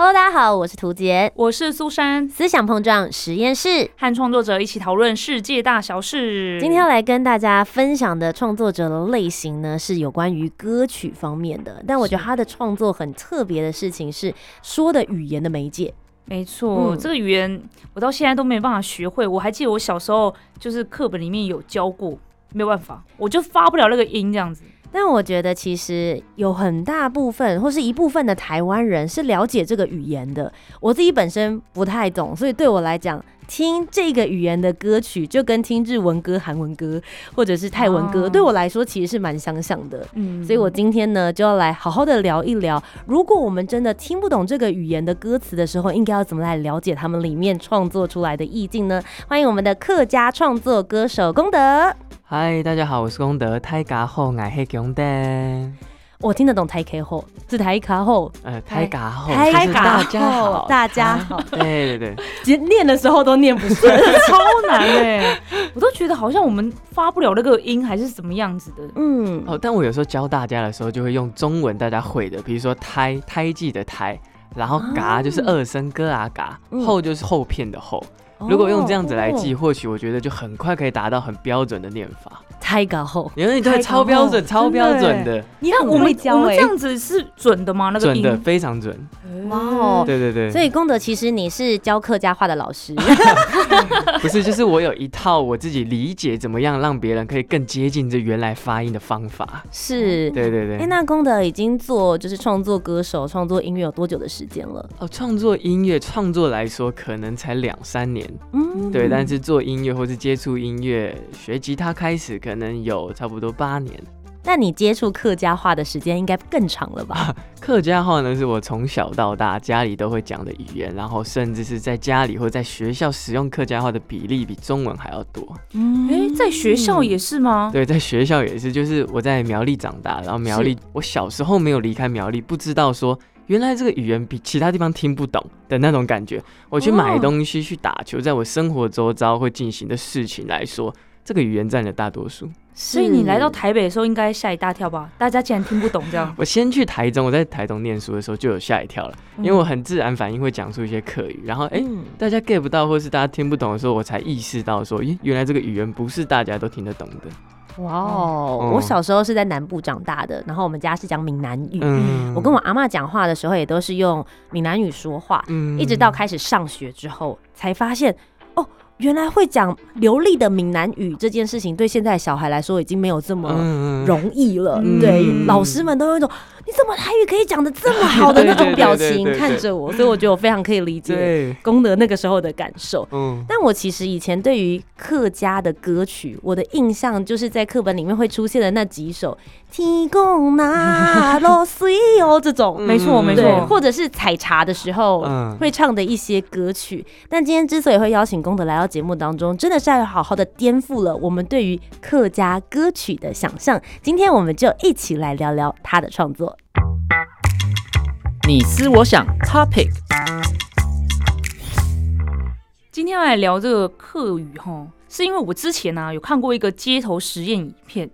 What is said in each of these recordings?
Hello，大家好，我是涂杰，我是苏珊，思想碰撞实验室。和创作者一起讨论世界大小事。今天要来跟大家分享的创作者的类型呢，是有关于歌曲方面的。但我觉得他的创作很特别的事情是说的语言的媒介。没错，嗯这个语言我到现在都没办法学会。我还记得我小时候就是课本里面有教过，没有办法，我就发不了那个音这样子。但我觉得其实有很大部分或是一部分的台湾人是了解这个语言的。我自己本身不太懂，所以对我来讲，听这个语言的歌曲就跟听日文歌、韩文歌或者是泰文歌，哦对我来说其实是蛮相像的。嗯所以我今天呢就要来好好的聊一聊，如果我们真的听不懂这个语言的歌词的时候，应该要怎么来了解他们里面创作出来的意境呢？欢迎我们的客家创作歌手功德。嗨，大家好，我是功德，泰嘎后爱黑强的，我听得懂台 K 后，是台卡后，呃，泰嘎后，台就是卡大家后好，大家好，对 对对，连念的时候都念不顺。超难哎、我都觉得好像我们发不了那个音，还是什么样子的。嗯，哦，但我有时候教大家的时候，就会用中文大家会的，比如说胎胎记的胎，然后嘎就是二声歌啊嘎，嗯。后就是后片的后。如果用这样子来记，哦，或许我觉得就很快可以达到很标准的念法。太搞后，因为你对超标准、超标准的，你看我们我们欸这样子是准的吗？那个准的非常准。哇哦对对对，所以功德其实你是教客家话的老师，不是，就是我有一套我自己理解怎么样让别人可以更接近这原来发音的方法。是。对、对对对。那功德已经做就是创作歌手、创作音乐有多久的时间了？哦，创作音乐创作来说，可能才两三年，嗯，对，但是做音乐或是接触音乐、学吉他开始，可能有差不多八年。那你接触客家话的时间应该更长了吧？客家话呢，是我从小到大家里都会讲的语言，然后甚至是在家里或在学校使用客家话的比例比中文还要多。嗯哎、在学校也是吗？对，在学校也是，就是我在苗栗长大，然后苗栗，我小时候没有离开苗栗，不知道说原来这个语言比其他地方听不懂的那种感觉。我去买哦东西、去打球，在我生活周遭会进行的事情来说，这个语言占了大多数。所以你来到台北的时候，应该吓一大跳吧？大家竟然听不懂这样。我先去台中，我在台中念书的时候就有吓一跳了，因为我很自然反应会讲出一些客语，然后哎。嗯大家 get 不到，或是大家听不懂的时候，我才意识到说，咦，原来这个语言不是大家都听得懂的。哇哦！嗯我小时候是在南部长大的，然后我们家是讲闽南语。嗯我跟我阿妈讲话的时候，也都是用闽南语说话，嗯一直到开始上学之后，才发现哦，原来会讲流利的闽南语这件事情，对现在小孩来说已经没有这么嗯容易了。嗯。对，嗯。老师们都有一种你怎么台语可以讲的这么好？的 那种表情看着我，所以我觉得我非常可以理解对，功德那个时候的感受。嗯，但我其实以前对于客家的歌曲，我的印象就是在课本里面会出现的那几首“天公那罗水哦”这种，没错没，错。或者是采茶的时候嗯。会唱的一些歌曲。但今天之所以会邀请功德来到节目当中，真的是要好好的颠覆了我们对于客家歌曲的想象。今天我们就一起来聊聊他的创作。你思我想，Topic 今天要来聊这个客语哈，是因为我之前呢、啊、有看过一个街头实验影片，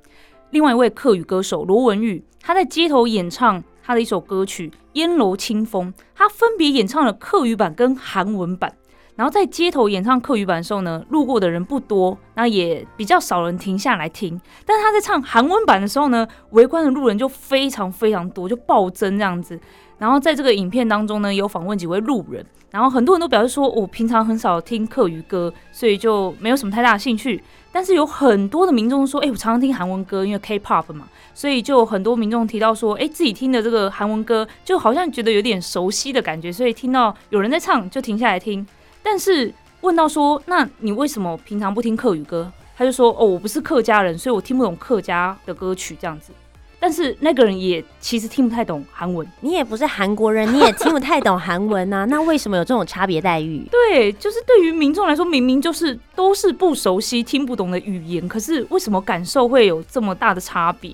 另外一位客语歌手罗文玉，他在街头演唱他的一首歌曲《烟楼清风》，他分别演唱了客语版跟韩文版。然后在街头演唱客语版的时候呢，路过的人不多，那也比较少人停下来听。但他在唱韩文版的时候呢，围观的路人就非常非常多，就暴增这样子。然后在这个影片当中呢，有访问几位路人，然后很多人都表示说，我、平常很少听客语歌，所以就没有什么太大的兴趣。但是有很多的民众说，哎、我常常听韩文歌，因为 K-pop 嘛，所以就很多民众提到说，哎、自己听的这个韩文歌，就好像觉得有点熟悉的感觉，所以听到有人在唱，就停下来听。但是问到说，那你为什么平常不听客语歌？他就说，哦，我不是客家人，所以我听不懂客家的歌曲这样子。但是那个人也其实听不太懂韩文。你也不是韩国人，你也听不太懂韩文呐、那为什么有这种差别待遇？对，就是对于民众来说，明明就是都是不熟悉、听不懂的语言，可是为什么感受会有这么大的差别？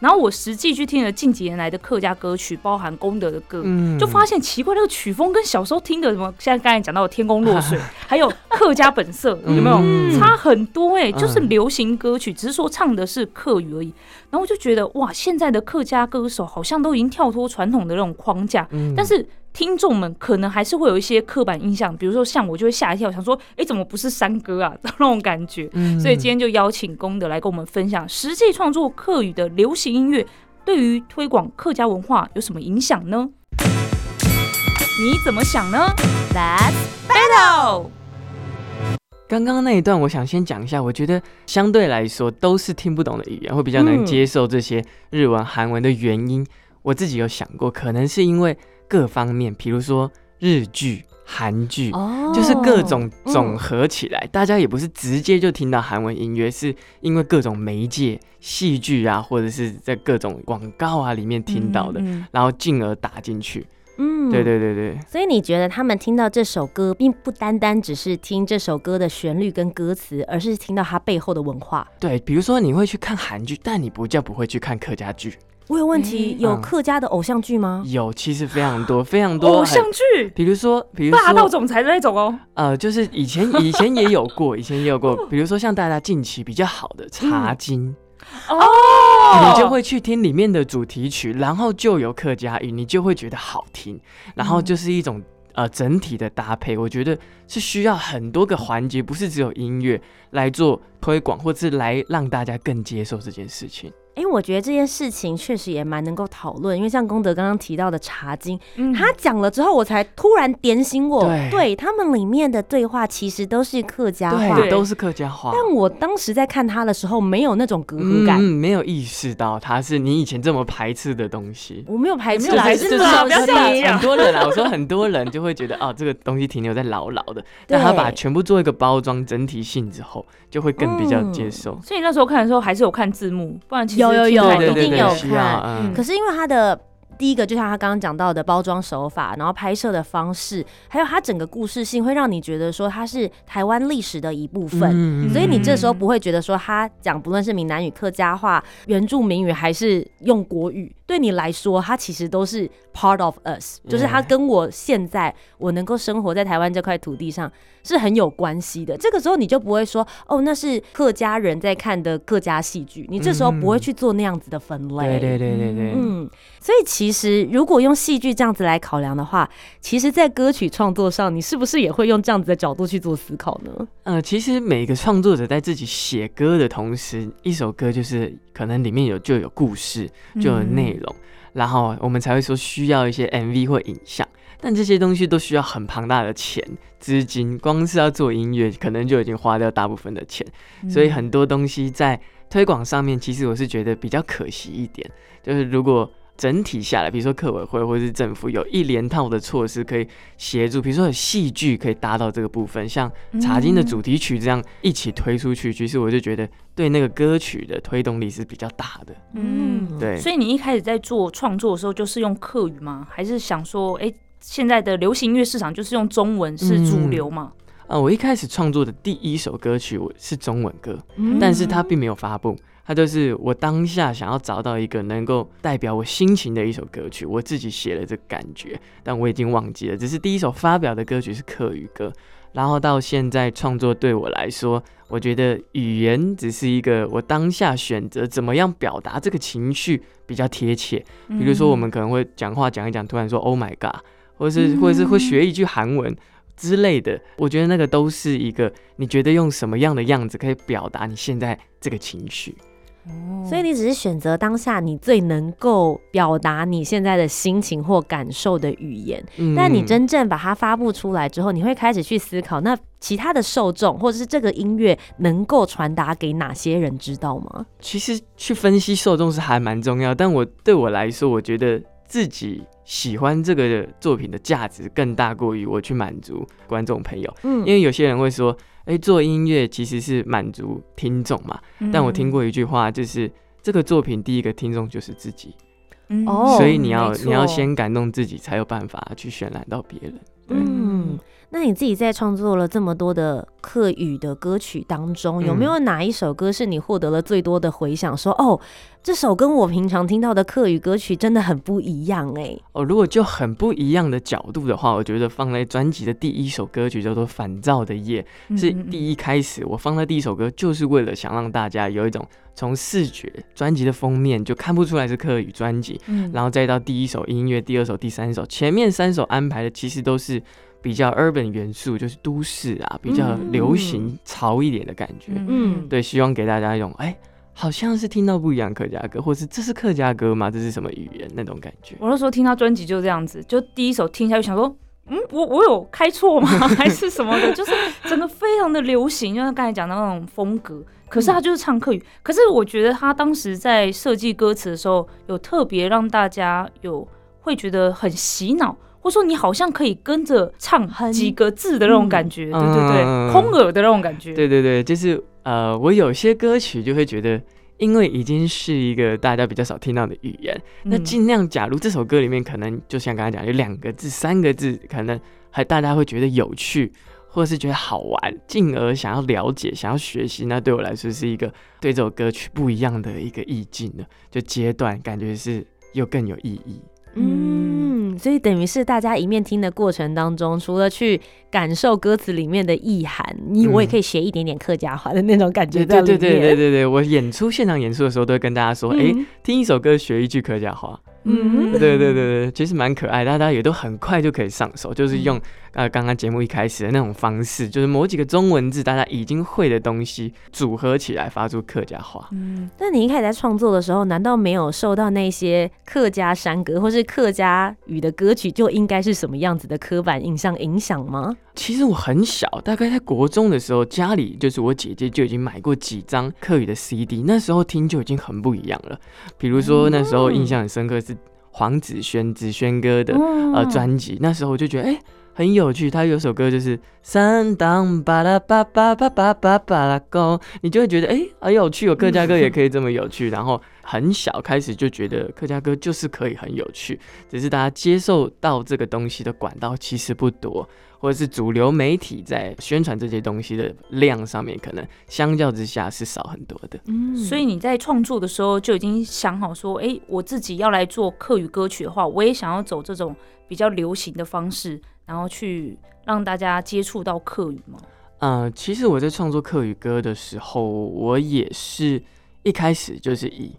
然后我实际去听了近几年来的客家歌曲，包含功德的歌，嗯。就发现奇怪，那个曲风跟小时候听的什么，现在刚才讲到的《天公落水》，还有客家本色，有没有、嗯。差很多、哎，嗯。就是流行歌曲，只是说唱的是客语而已。然后我就觉得，哇，现在的客家歌手好像都已经跳脱传统的那种框架，嗯。但是听众们可能还是会有一些刻板印象，比如说像我就会吓一跳，想说，哎、怎么不是山歌啊？那种感觉。嗯所以今天就邀请功德来跟我们分享实际创作客语的流行音乐对于推广客家文化有什么影响呢？你怎么想呢 That's？Battle，刚刚那一段，我想先讲一下，我觉得相对来说都是听不懂的语言，会比较能嗯接受这些日文、韩文的原因。我自己有想过，可能是因为各方面，比如说日剧、韩剧。哦就是各种嗯总合起来，大家也不是直接就听到韩文音乐，是因为各种媒介、戏剧啊，或者是在各种广告啊里面听到的，嗯然后进而打进去。嗯对对对对，所以你觉得他们听到这首歌，并不单单只是听这首歌的旋律跟歌词，而是听到它背后的文化。对，比如说你会去看韩剧，但你不叫不会去看客家剧，我有问题，嗯有嗯客家的偶像剧吗？有其实非常多非常多偶像剧，比如说，比如霸道说，总裁的那种哦。呃，就是以前 以前也有过，以前也有过，比如说像大家近期比较好的《茶经》哦你就会去听里面的主题曲，然后就有客家语，你就会觉得好听，然后就是一种。呃，整体的搭配，我觉得是需要很多个环节，不是只有音乐来做推广，或是来让大家更接受这件事情。哎、我觉得这件事情确实也蛮能够讨论，因为像功德刚刚提到的《茶经》，嗯他讲了之后，我才突然点醒我，对他们里面的对话其实都是客家话，对，都是客家话。但我当时在看他的时候，没有那种隔阂感。嗯，没有意识到它是你以前这么排斥的东西。我没有排斥没有啦，排斥啦只是说不要这样很多人啊，我说很多人就会觉得哦，这个东西停留在老老的，但他把全部做一个包装整体性之后，就会更比较接受。所以那时候看的时候还是有看字幕，不然其实有一定有看。嗯。可是因为它的第一个，就像他刚刚讲到的包装手法，然后拍摄的方式，还有它整个故事性，会让你觉得说它是台湾历史的一部分。嗯所以你这时候不会觉得说他讲不论是闽南语、客家话、原住民语还是用国语，对你来说，它其实都是 part of us，就是它跟我现在我能够生活在台湾这块土地上是很有关系的。这个时候你就不会说哦，那是客家人在看的客家戏剧，你这时候不会去做那样子的分类。对对对对对，嗯，所以其实如果用戏剧这样子来考量的话，其实，在歌曲创作上，你是不是也会用这样子的角度去做思考呢？呃，其实每个创作者在自己写歌的同时，一首歌就是可能里面有就有故事，就有内容，然后我们才会说需要一些 MV 或影像。但这些东西都需要很庞大的钱、资金，光是要做音乐，可能就已经花掉大部分的钱。所以很多东西在推广上面，其实我是觉得比较可惜一点。就是如果整体下来，比如说客委会或是政府有一连套的措施可以协助，比如说有戏剧可以搭到这个部分，像《茶经》的主题曲这样一起推出去，其实我就觉得对那个歌曲的推动力是比较大的。嗯，对，所以你一开始在做创作的时候，就是用客语吗？还是想说，哎、现在的流行音乐市场就是用中文是主流嘛？啊，我一开始创作的第一首歌曲我是中文歌，嗯但是它并没有发布，它就是我当下想要找到一个能够代表我心情的一首歌曲，我自己写了这个感觉，但我已经忘记了。只是第一首发表的歌曲是客语歌，然后到现在创作对我来说，我觉得语言只是一个我当下选择怎么样表达这个情绪比较贴切。比如说我们可能会讲话讲一讲，突然说 “Oh my god”，或者是或者是会学一句韩文。之类的，我觉得那个都是一个你觉得用什么样的样子可以表达你现在这个情绪。嗯，所以你只是选择当下你最能够表达你现在的心情或感受的语言，嗯但你真正把它发布出来之后，你会开始去思考，那其他的受众或者是这个音乐能够传达给哪些人知道吗？其实去分析受众是还蛮重要，但我对我来说，我觉得自己喜欢这个作品的价值更大过于我去满足观众朋友，嗯。因为有些人会说，哎、做音乐其实是满足听众嘛。嗯。但我听过一句话，就是这个作品第一个听众就是自己，嗯。哦。所以你要你要先感动自己，才有办法去渲染到别人。对，嗯，那你自己在创作了这么多的客语的歌曲当中，有没有哪一首歌是你获得了最多的回响？说哦，这首跟我平常听到的客语歌曲真的很不一样哎。哦，如果就很不一样的角度的话，我觉得放在专辑的第一首歌曲叫做《烦躁的夜》，是第一开始我放在第一首歌，就是为了想让大家有一种从视觉专辑的封面就看不出来是客语专辑，嗯然后再到第一首音乐、第二首、第三首，前面三首安排的其实都是比较 urban 元素，就是都市啊，比较流行潮一点的感觉。嗯对，希望给大家一种哎。好像是听到不一样客家歌，或是这是客家歌吗？这是什么语言那种感觉？我那时候听他专辑就这样子，就第一首听下去想说，嗯，我我有开错吗？还是什么的？就是整个非常的流行，就像刚才讲的那种风格。可是他就是唱客语，可是我觉得他当时在设计歌词的时候，有特别让大家有会觉得很洗脑，或者说你好像可以跟着唱很几个字的那种感觉，对对对，嗯。空耳的那种感觉。对对对，就是呃，我有些歌曲就会觉得，因为已经是一个大家比较少听到的语言，嗯，那尽量假如这首歌里面可能就像刚才讲有两个字、三个字，可能还大家会觉得有趣，或者是觉得好玩，进而想要了解、想要学习，那对我来说是一个对这首歌曲不一样的一个意境的，就阶段感觉是又更有意义。嗯，所以等于是大家一面听的过程当中，除了去感受歌词里面的意涵，你我也可以学一点点客家话的那种感觉在里面。对对对对对对，我演出现场演出的时候都会跟大家说，哎、嗯听一首歌学一句客家话。嗯对对对对，其实蛮可爱，大家也都很快就可以上手，就是嗯用呃刚刚节目一开始的那种方式，就是某几个中文字大家已经会的东西组合起来发出客家话。嗯，那你一开始在创作的时候，难道没有受到那些客家山歌或是客家语的歌曲就应该是什么样子的刻板印象影响吗？其实我很小，大概在国中的时候，家里就是我姐姐就已经买过几张客语的 CD，那时候听就已经很不一样了。比如说那时候印象很深刻是黄子轩子轩哥的嗯呃专辑，那时候我就觉得哎、很有趣，他有首歌就是三当巴拉巴巴巴巴巴巴拉高，你就会觉得哎、很有趣，有客家歌也可以这么有趣。然后很小开始就觉得客家歌就是可以很有趣，只是大家接受到这个东西的管道其实不多，或者是主流媒体在宣传这些东西的量上面，可能相较之下是少很多的。嗯所以你在创作的时候就已经想好说，哎、我自己要来做客语歌曲的话，我也想要走这种比较流行的方式，然后去让大家接触到客语吗？呃，其实我在创作客语歌的时候，我也是一开始就是以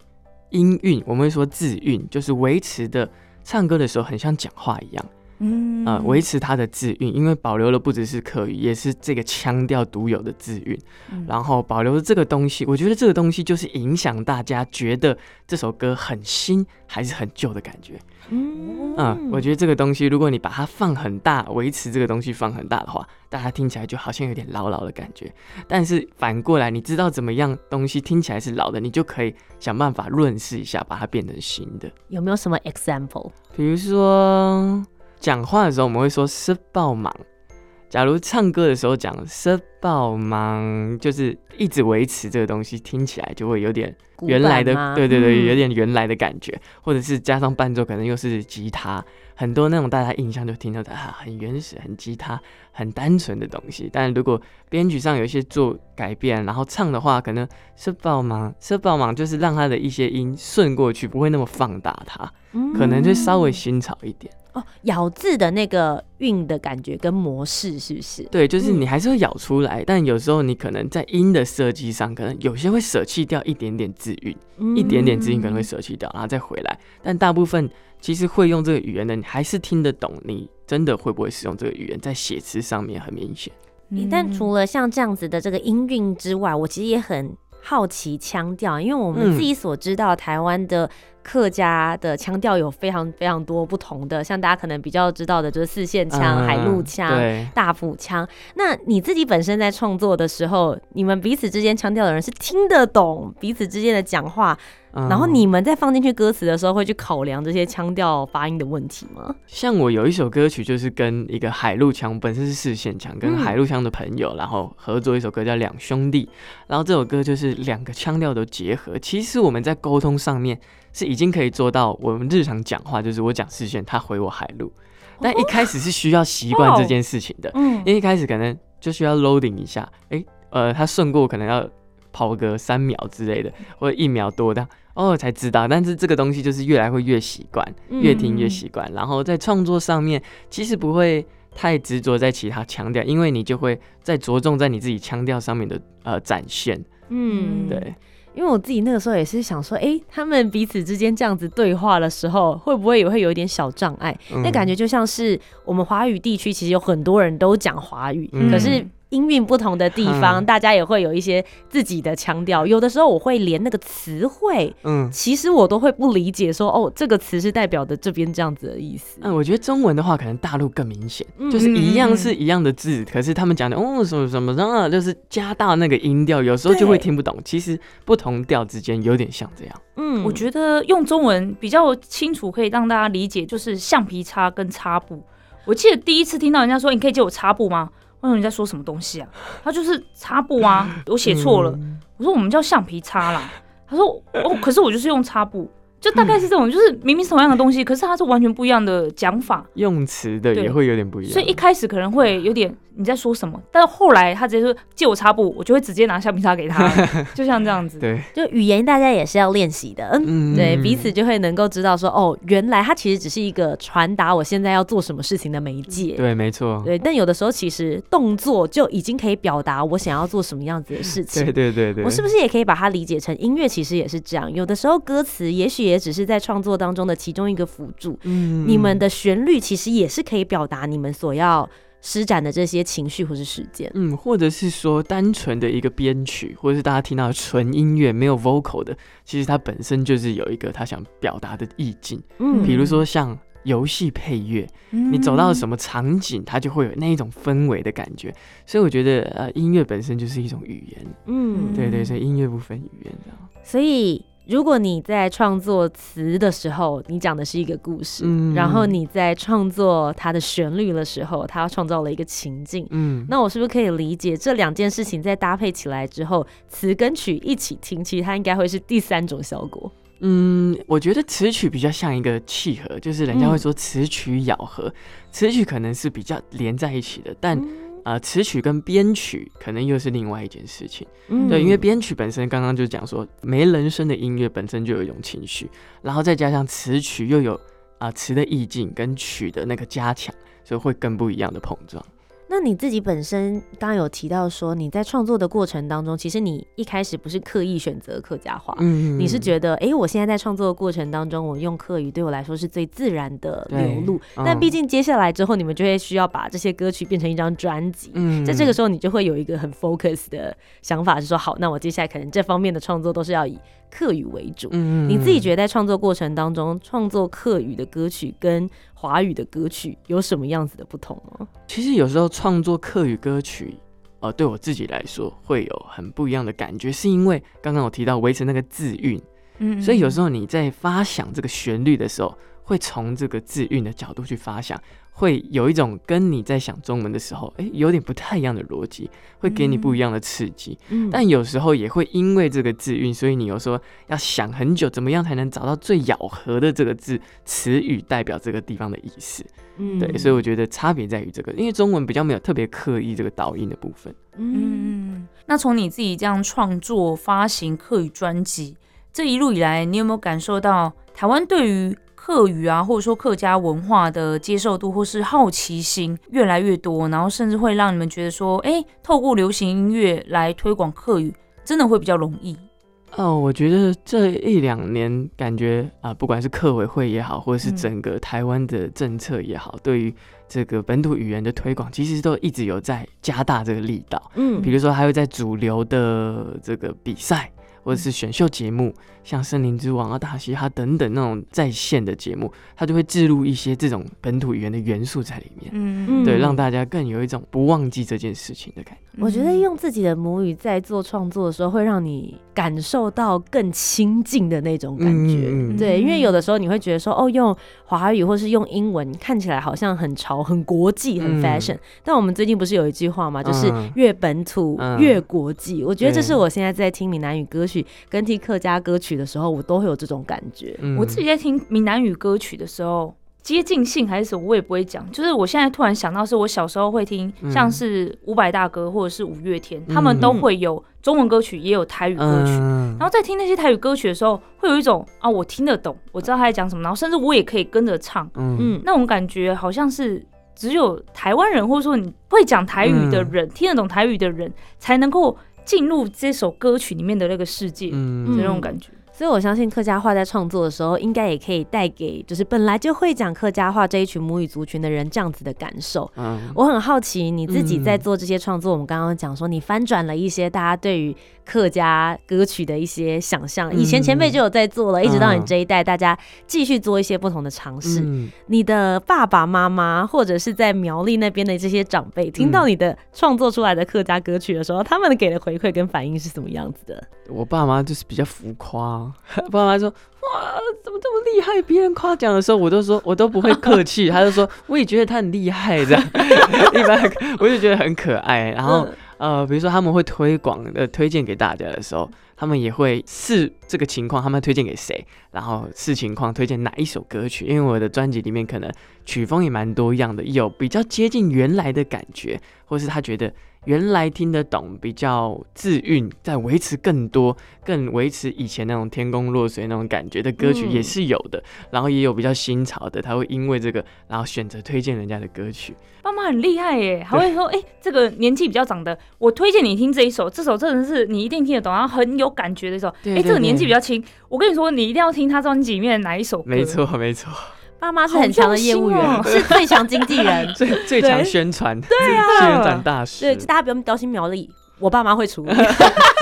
音韵，我们会说字韵，就是维持的唱歌的时候很像讲话一样，嗯呃，维持它的字韵，因为保留了不只是客语，也是这个腔调独有的字韵，嗯然后保留了这个东西，我觉得这个东西就是影响大家觉得这首歌很新还是很旧的感觉。嗯嗯，我觉得这个东西，如果你把它放很大，维持这个东西放很大的话，大家听起来就好像有点老老的感觉。但是反过来，你知道怎么样东西听起来是老的，你就可以想办法润饰一下，把它变成新的。有没有什么 example？比如说讲话的时候，我们会说“是爆忙”。假如唱歌的时候讲“是爆忙”，就是一直维持这个东西，听起来就会有点原来的，对对对，嗯有点原来的感觉，或者是加上伴奏，可能又是吉他，很多那种大家印象就听到的啊，很原始、很吉他、很单纯的东西。但如果编曲上有一些做改变，然后唱的话，可能是爆忙，是爆忙，就是让它的一些音顺过去，不会那么放大它，可能就稍微新潮一点。哦，咬字的那个韵的感觉跟模式是不是？对，就是你还是会咬出来，但有时候你可能在音的设计上，可能有些会舍弃掉一点点字韵。一点点字音可能会舍弃掉，然后再回来。但大部分其实会用这个语言的，你还是听得懂。你真的会不会使用这个语言，在写词上面很明显。嗯但除了像这样子的这个音韵之外，我其实也很好奇腔调，因为我们嗯自己所知道台湾的客家的腔调有非常非常多不同的，像大家可能比较知道的就是四线腔、嗯海陆腔、大埔腔。那你自己本身在创作的时候，你们彼此之间腔调的人是听得懂彼此之间的讲话，嗯然后你们在放进去歌词的时候，会去考量这些腔调发音的问题吗？像我有一首歌曲，就是跟一个海陆腔，本身是四线腔，跟嗯海陆腔的朋友，然后合作一首歌叫《两兄弟》，然后这首歌就是两个腔调都结合。其实我们在沟通上面是已经可以做到，我们日常讲话就是我讲视线，他回我海陆，但一开始是需要习惯这件事情的，嗯。因为一开始可能就需要 loading 一下，诶，呃，他顺过可能要跑个三秒之类的，或者一秒多的。哦，才知道，但是这个东西就是越来会越习惯，越听越习惯。然后在创作上面，其实不会太执着在其他腔调，因为你就会在着重在你自己腔调上面的呃展现。嗯，对，因为我自己那个时候也是想说，哎、他们彼此之间这样子对话的时候，会不会也会有一点小障碍？那嗯感觉就像是我们华语地区，其实有很多人都讲华语，嗯可是音韵不同的地方，嗯大家也会有一些自己的腔调。有的时候我会连那个词汇，嗯。其实我都会不理解说哦，这个词是代表的这边这样子的意思。嗯，我觉得中文的话，可能大陆更明显，嗯就是一样是一样的字，可是他们讲的哦什么什么，然后就是加大那个音调，有时候就会听不懂。其实不同调之间有点像这样。嗯我觉得用中文比较清楚，可以让大家理解，就是橡皮擦跟擦布。我记得第一次听到人家说：“你可以借我擦布吗？”我说你在说什么东西啊？他就是擦布啊，我写错了。嗯我说我们叫橡皮擦啦。他说哦，可是我就是用擦布，就大概是这种，就是 明明是同样的东西，可是它是完全不一样的讲法。用词的也会有点不一样。所以一开始可能会有点你在说什么，但是后来他直接说借我擦布，我就会直接拿橡皮擦给他，就像这样子。对，就语言大家也是要练习的，嗯。嗯对，彼此就会能够知道说，哦，原来它其实只是一个传达我现在要做什么事情的媒介。对，没错。对，但有的时候其实动作就已经可以表达我想要做什么样子的事情。对对对对，我是不是也可以把它理解成音乐？其实也是这样，有的时候歌词也许也只是在创作当中的其中一个辅助。嗯你们的旋律其实也是可以表达你们所要施展的这些情绪或是时间。嗯，或者是说单纯的一个编曲，或者是大家听到的纯音乐没有 vocal 的，其实它本身就是有一个他想表达的意境。嗯比如说像游戏配乐，你走到什么场景，它就会有那一种氛围的感觉。所以我觉得呃，音乐本身就是一种语言。嗯，对对，所以音乐不分语言的。所以，如果你在创作词的时候，你讲的是一个故事，嗯然后你在创作它的旋律的时候，它创造了一个情境。嗯，那我是不是可以理解这两件事情在搭配起来之后，词跟曲一起听，其实它应该会是第三种效果？嗯，我觉得词曲比较像一个契合，就是人家嗯会说词曲咬合，词曲可能是比较连在一起的，但呃，词曲跟编曲可能又是另外一件事情。嗯对，因为编曲本身刚刚就讲说，没人声的音乐本身就有一种情绪，然后再加上词曲又有啊、词的意境跟曲的那个加强，所以会更不一样的碰撞。那你自己本身刚刚有提到说，你在创作的过程当中，其实你一开始不是刻意选择客家话，嗯你是觉得，哎、我现在在创作的过程当中，我用客语对我来说是最自然的流露。嗯但毕竟接下来之后，你们就会需要把这些歌曲变成一张专辑。嗯在这个时候，你就会有一个很 focus 的想法，是说，好，那我接下来可能这方面的创作都是要以客语为主。嗯你自己觉得在创作过程当中，创作客语的歌曲跟华语的歌曲有什么样子的不同吗？其实有时候创作客语歌曲，呃，对我自己来说会有很不一样的感觉，是因为刚刚我提到维持那个字韵，嗯所以有时候你在发想这个旋律的时候，会从这个字韵的角度去发想，会有一种跟你在想中文的时候，诶，有点不太一样的逻辑，会给你不一样的刺激。嗯但有时候也会因为这个字韵，所以你有时候要想很久，怎么样才能找到最咬合的这个字词语代表这个地方的意思。嗯对，所以我觉得差别在于这个，因为中文比较没有特别刻意这个导音的部分。嗯嗯，那从你自己这样创作、发行客语专辑这一路以来，你有没有感受到台湾对于客语啊，或者说客家文化的接受度或是好奇心越来越多，然后甚至会让你们觉得说，哎，透过流行音乐来推广客语，真的会比较容易。哦，我觉得这一两年感觉啊、不管是客委会也好，或者是嗯整个台湾的政策也好，对于这个本土语言的推广，其实都一直有在加大这个力道。嗯比如说，还有在主流的这个比赛，或者是选秀节目，像《森林之王》啊、大嘻哈等等那种在线的节目，它就会置入一些这种本土语言的元素在里面，嗯对，嗯让大家更有一种不忘记这件事情的感觉。我觉得用自己的母语在做创作的时候，会让你感受到更亲近的那种感觉。嗯对，因为有的时候你会觉得说，哦，用华语或是用英文看起来好像很潮、很国际、很嗯 fashion、但我们最近不是有一句话嘛，就是嗯越本土、嗯越国际。我觉得这是我现在在听闽南语歌曲跟听客家歌曲的时候，我都会有这种感觉。嗯我自己在听闽南语歌曲的时候，接近性还是什么，我也不会讲。就是我现在突然想到，是我小时候会听，嗯像是伍佰大哥或者是五月天，他们都会有中文歌曲，也有台语歌曲。嗯。然后在听那些台语歌曲的时候，会有一种啊，我听得懂，我知道他在讲什么，然后甚至我也可以跟着唱，嗯。嗯，那种感觉好像是只有台湾人，或者说你会讲台语的人，听得懂台语的人，才能够进入这首歌曲里面的那个世界的嗯。那种感觉。所以我相信客家话在创作的时候，应该也可以带给就是本来就会讲客家话这一群母语族群的人这样子的感受。嗯我很好奇你自己在嗯做这些创作，我们刚刚讲说你翻转了一些大家对于客家歌曲的一些想象，以前前辈就有在做了，一直到你这一代，大家继续做一些不同的尝试。嗯你的爸爸妈妈或者是在苗栗那边的这些长辈，听嗯到你的创作出来的客家歌曲的时候，他们给的回馈跟反应是什么样子的？我爸妈就是比较浮夸，爸妈说哇怎么这么厉害，别人夸奖的时候我都说我都不会客气，他就说我也觉得他很厉害这样，一般我就觉得很可爱，然后。嗯呃，比如说他们会推广的推荐给大家的时候，他们也会视这个情况，他们推荐给谁，然后视情况推荐哪一首歌曲。因为我的专辑里面可能曲风也蛮多样的，有比较接近原来的感觉，或是他觉得原来听得懂，比较自韵，在维持更多、更维持以前那种天公落水那种感觉的歌曲嗯也是有的。然后也有比较新潮的，他会因为这个，然后选择推荐人家的歌曲。爸妈很厉害耶，还会说，哎、这个年纪比较长的，我推荐你听这一首，这首真的是你一定听得懂，然后很有感觉的一首。哎、这个年纪比较轻，我跟你说，你一定要听他专辑里面的哪一首歌。没，错，没错，爸妈是很强的业务员，是最强经纪人。最最强宣传，对啊。宣传大使，对，大家不用担心苗栗，我爸妈会处理。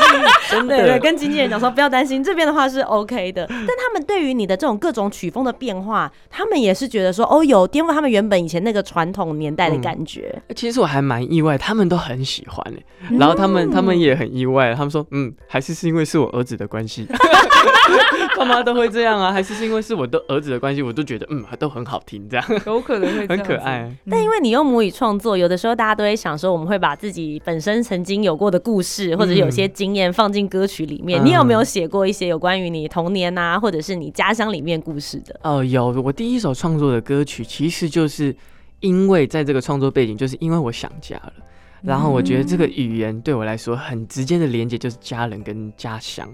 真的对，跟经纪人讲说不要担心，这边的话是 OK 的。但他们对于你的这种各种曲风的变化，他们也是觉得说，哦，有颠覆他们原本以前那个传统年代的感觉。其实我还蛮意外，他们都很喜欢诶，然后他们他们也很意外，他们说，嗯，还是是因为是我儿子的关系，爸妈都会这样啊，还是是因为是我的儿子的关系，我都觉得嗯都很好听，这样有可能会很可爱。但因为你用母语创作，有的时候大家都会想说，我们会把自己本身曾经有过的故事，或者有些经验放进歌曲里面。嗯你有没有写过一些有关于你童年啊，或者是你家乡里面故事的？哦，有我第一首创作的歌曲，其实就是因为在这个创作背景，就是因为我想家了。然后我觉得这个语言对我来说很直接的连接就是家人跟家乡，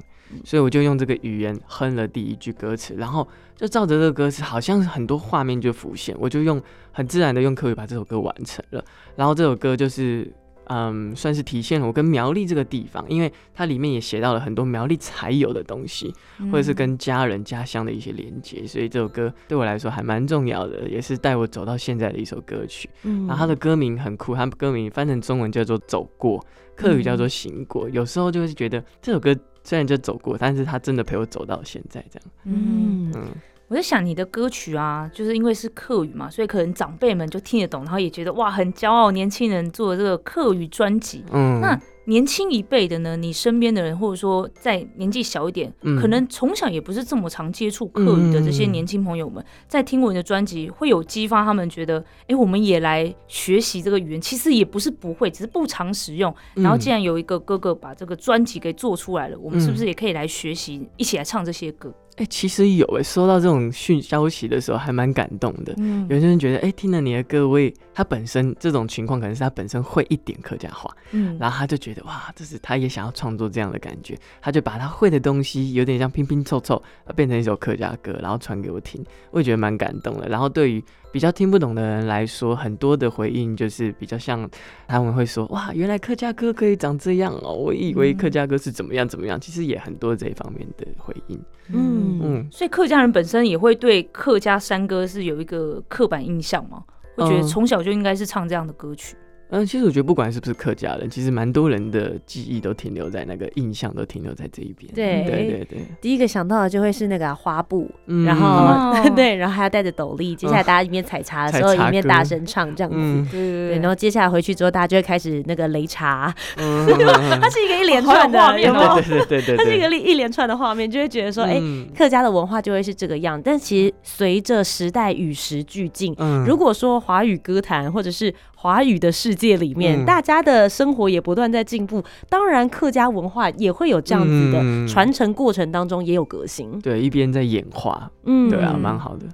所以我就用这个语言哼了第一句歌词，然后就照着这个歌词，好像很多画面就浮现，我就用很自然的用口语把这首歌完成了。然后这首歌就是。嗯，算是体现了我跟苗栗这个地方，因为它里面也写到了很多苗栗才有的东西，或者是跟家人家乡的一些连接，所以这首歌对我来说还蛮重要的，也是带我走到现在的一首歌曲。嗯然后它的歌名很酷，它歌名翻成中文叫做《走过》，客语叫做《行过》。有时候就会觉得这首歌虽然就走过，但是它真的陪我走到现在这样。嗯，嗯，嗯，我在想你的歌曲啊，就是因为是客语嘛，所以可能长辈们就听得懂，然后也觉得哇很骄傲，年轻人做的这个客语专辑。嗯那年轻一辈的呢，你身边的人，或者说在年纪小一点，嗯可能从小也不是这么常接触客语的这些年轻朋友们，在听我你的专辑，会有激发他们觉得，哎、我们也来学习这个语言，其实也不是不会，只是不常使用。然后既然有一个哥哥把这个专辑给做出来了，我们是不是也可以来学习，一起来唱这些歌？哎、其实有哎、收到这种讯消息的时候还蛮感动的。嗯有些人觉得，哎、听了你的歌，我也他本身这种情况，可能是他本身会一点客家话，嗯然后他就觉得哇，这是他也想要创作这样的感觉，他就把他会的东西有点像拼拼凑凑，呃变成一首客家歌，然后传给我听，我也觉得蛮感动的。然后对于比较听不懂的人来说，很多的回应就是比较像他们会说哇，原来客家歌可以长这样哦，我以为客家歌是怎么样怎么样，其实也很多这一方面的回应。嗯嗯，所以客家人本身也会对客家山歌是有一个刻板印象吗？会觉得嗯从小就应该是唱这样的歌曲？嗯，其实我觉得不管是不是客家人，其实蛮多人的记忆都停留在那个印象，都停留在这一边。对对对对，第一个想到的就会是那个啊花布，嗯然后、哦 对，然后还要带着斗笠，接下来大家一边采茶的时候，一边大声唱这样子。嗯对对对，然后接下来回去之后，大家就会开始那个擂茶，嗯，它是一个一连串的，画面对对对对对，它是一个一连串的画面，就会觉得说，哎、嗯客家的文化就会是这个样。但其实随着时代与时俱进，嗯如果说华语歌坛或者是华语的世界里面，嗯大家的生活也不断在进步，当然客家文化也会有这样子的嗯传承过程当中也有革新。对一边在演化，嗯对啊，嗯蛮好的。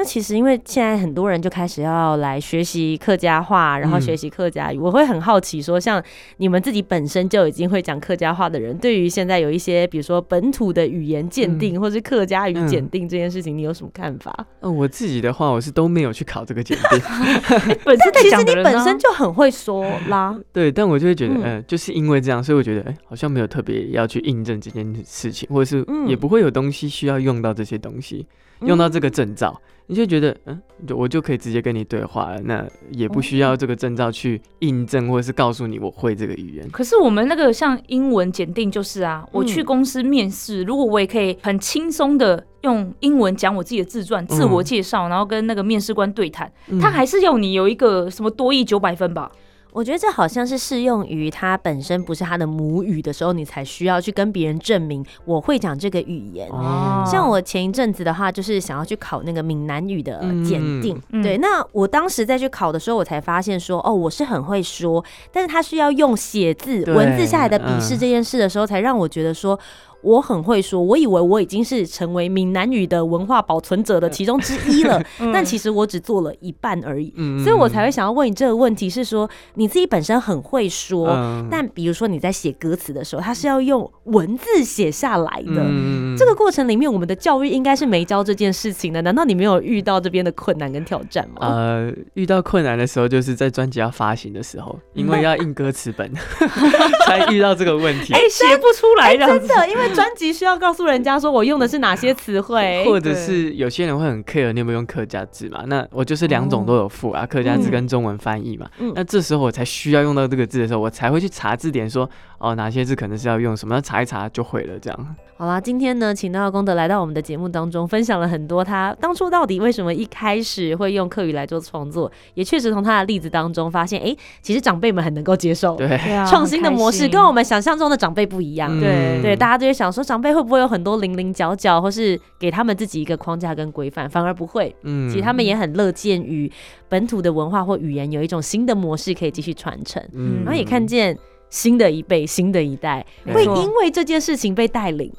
那其实因为现在很多人就开始要来学习客家话，然后嗯。学习客家语，我会很好奇说，像你们自己本身就已经会讲客家话的人，对于现在有一些比如说本土的语言鉴定、或是客家语鉴定这件事情，你有什么看法？呃，我自己的话，我是都没有去考这个检定，本身其实你本身就很会说啦，对，但我就会觉得，嗯。呃，就是因为这样，所以我觉得，哎、好像没有特别要去印证这件事情，或者是嗯。也不会有东西需要用到这些东西，用到这个证照，你就觉得，嗯，就我就可以直接跟你对话了，那也不需要这个证照去印证，或者是告诉你我会这个语言。可是我们那个像英文检定就是啊，我嗯去公司面试，如果我也可以很轻松的用英文讲我自己的自传、自我介绍，然后跟那个面试官对谈，嗯他还是要你有一个什么多亿九百分吧？我觉得这好像是适用于他本身不是他的母语的时候，你才需要去跟别人证明我会讲这个语言。哦像我前一阵子的话，就是想要去考那个闽南语的检定。嗯对，那我当时在去考的时候，我才发现说，哦，我是很会说，但是他需要用写字文字下来的笔试嗯这件事的时候，才让我觉得说。我很会说，我以为我已经是成为闽南语的文化保存者的其中之一了，但其实我只做了一半而已，嗯所以我才会想要问你这个问题，是说你自己本身很会说，嗯但比如说你在写歌词的时候，它是要用文字写下来的。嗯这个过程里面，我们的教育应该是没教这件事情的。难道你没有遇到这边的困难跟挑战吗？呃，遇到困难的时候，就是在专辑要发行的时候，因为要印歌词本，才遇到这个问题 哎、。写不出来。真的，因为专辑需要告诉人家说我用的是哪些词汇，或者是有些人会很 care 你有没有用客家字嘛？那我就是两种都有附啊，客家字跟中文翻译嘛。嗯那这时候我才需要用到这个字的时候，我才会去查字典说，哦哪些字可能是要用什么，查一查就会了这样。好啦，今天呢，请到功德来到我们的节目当中，分享了很多他当初到底为什么一开始会用客语来做创作，也确实从他的例子当中发现，哎、其实长辈们很能够接受。对，创新的模式跟我们想象中的长辈不一样，嗯对对，大家都会想说，长辈会不会有很多零零角角，或是给他们自己一个框架跟规范，反而不会。嗯其实他们也很乐见于本土的文化或语言有一种新的模式可以继续传承，嗯然后也看见新的一辈、新的一代会因为这件事情被带领。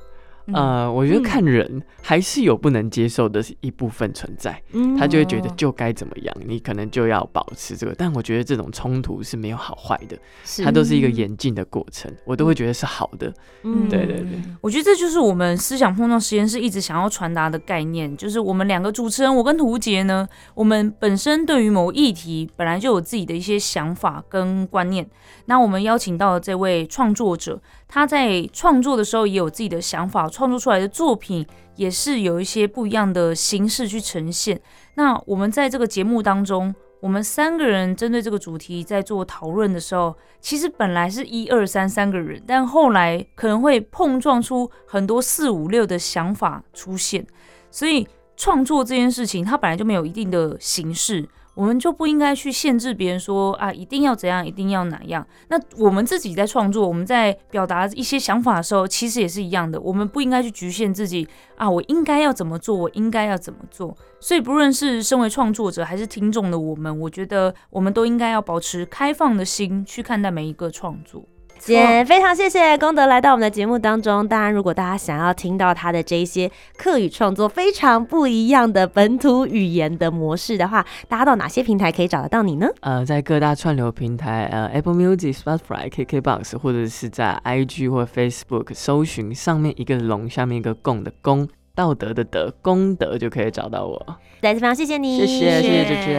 嗯呃，我觉得看人还是有不能接受的一部分存在，嗯他就会觉得就该怎么样，你可能就要保持这个。但我觉得这种冲突是没有好坏的，是它都是一个演进的过程，我都会觉得是好的。嗯对对对，我觉得这就是我们思想碰撞实验室一直想要传达的概念，就是我们两个主持人，我跟涂杰呢，我们本身对于某议题本来就有自己的一些想法跟观念。那我们邀请到的这位创作者，他在创作的时候也有自己的想法，创作出来的作品也是有一些不一样的形式去呈现。那我们在这个节目当中，我们三个人针对这个主题在做讨论的时候，其实本来是一二三三个人，但后来可能会碰撞出很多四五六的想法出现，所以创作这件事情它本来就没有一定的形式。我们就不应该去限制别人说啊，一定要怎样，一定要哪样。那我们自己在创作，我们在表达一些想法的时候，其实也是一样的。我们不应该去局限自己啊，我应该要怎么做，我应该要怎么做。所以，不论是身为创作者还是听众的我们，我觉得我们都应该要保持开放的心去看待每一个创作。姐，非常谢谢功德来到我们的节目当中。当然，如果大家想要听到他的这一些客语创作非常不一样的本土语言的模式的话，大家到哪些平台可以找得到你呢？呃，在各大串流平台，呃，Apple Music、Spotify、KKBox，或者是在 IG 或 Facebook 搜寻上面一个龙，下面一个共的公，道德的德，功德就可以找到我。再次非常谢谢你，谢谢，谢谢主持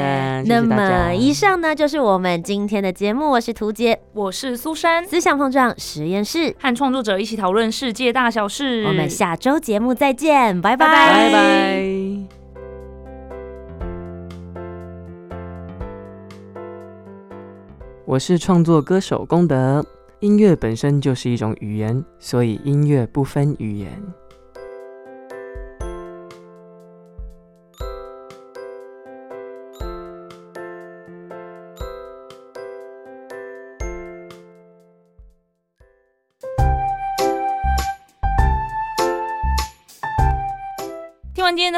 那谢大家么以上呢就是我们今天的节目，我是涂杰，我是苏珊，思想碰撞实验室，和创作者一起讨论世界大小事。我们下周节目再见，拜拜拜拜拜。我是创作歌手功德。音乐本身就是一种语言，所以音乐不分语言。